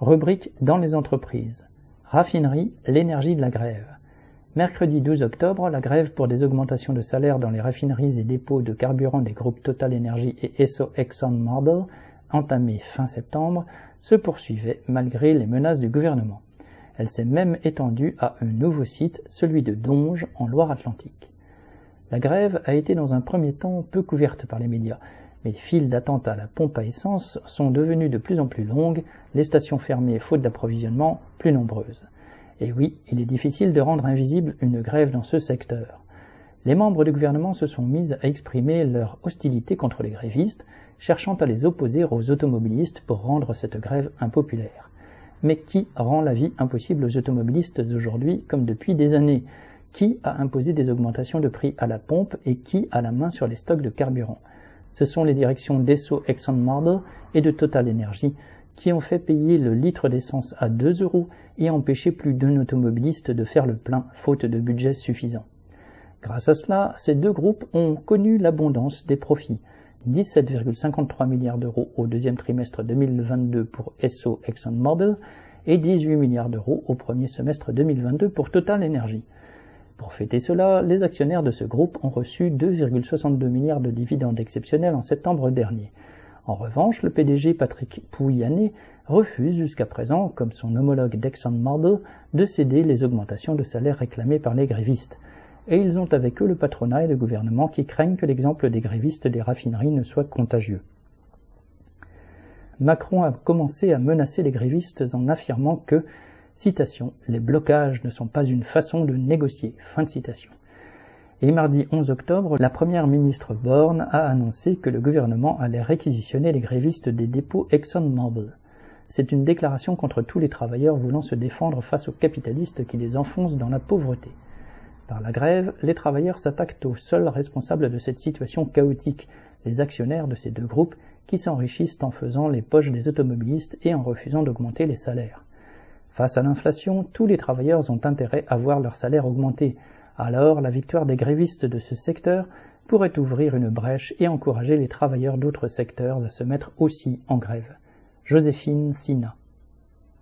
Rubrique dans les entreprises. Raffinerie, l'énergie de la grève. Mercredi 12 octobre, la grève pour des augmentations de salaire dans les raffineries et dépôts de carburant des groupes Total Energy et Esso ExxonMobil, entamée fin septembre, se poursuivait malgré les menaces du gouvernement. Elle s'est même étendue à un nouveau site, celui de Donge, en Loire-Atlantique. La grève a été dans un premier temps peu couverte par les médias, mais les files d'attente à la pompe à essence sont devenues de plus en plus longues, les stations fermées faute d'approvisionnement plus nombreuses. Et oui, il est difficile de rendre invisible une grève dans ce secteur. Les membres du gouvernement se sont mis à exprimer leur hostilité contre les grévistes, cherchant à les opposer aux automobilistes pour rendre cette grève impopulaire. Mais qui rend la vie impossible aux automobilistes aujourd'hui comme depuis des années? Qui a imposé des augmentations de prix à la pompe et qui a la main sur les stocks de carburant Ce sont les directions d'Esso ExxonMobil et de Total Energy qui ont fait payer le litre d'essence à 2 euros et empêché plus d'un automobiliste de faire le plein faute de budget suffisant. Grâce à cela, ces deux groupes ont connu l'abondance des profits. 17,53 milliards d'euros au deuxième trimestre 2022 pour Esso ExxonMobil et 18 milliards d'euros au premier semestre 2022 pour Total Energy. Pour fêter cela, les actionnaires de ce groupe ont reçu 2,62 milliards de dividendes exceptionnels en septembre dernier. En revanche, le PDG Patrick Pouyanné refuse jusqu'à présent, comme son homologue d'ExxonMobil, de céder les augmentations de salaire réclamées par les grévistes. Et ils ont avec eux le patronat et le gouvernement qui craignent que l'exemple des grévistes des raffineries ne soit contagieux. Macron a commencé à menacer les grévistes en affirmant que Citation, les blocages ne sont pas une façon de négocier. Fin de citation. Et mardi 11 octobre, la première ministre Borne a annoncé que le gouvernement allait réquisitionner les grévistes des dépôts ExxonMobil. C'est une déclaration contre tous les travailleurs voulant se défendre face aux capitalistes qui les enfoncent dans la pauvreté. Par la grève, les travailleurs s'attaquent aux seuls responsables de cette situation chaotique, les actionnaires de ces deux groupes qui s'enrichissent en faisant les poches des automobilistes et en refusant d'augmenter les salaires. Face à l'inflation, tous les travailleurs ont intérêt à voir leur salaire augmenter. Alors, la victoire des grévistes de ce secteur pourrait ouvrir une brèche et encourager les travailleurs d'autres secteurs à se mettre aussi en grève. Joséphine Sina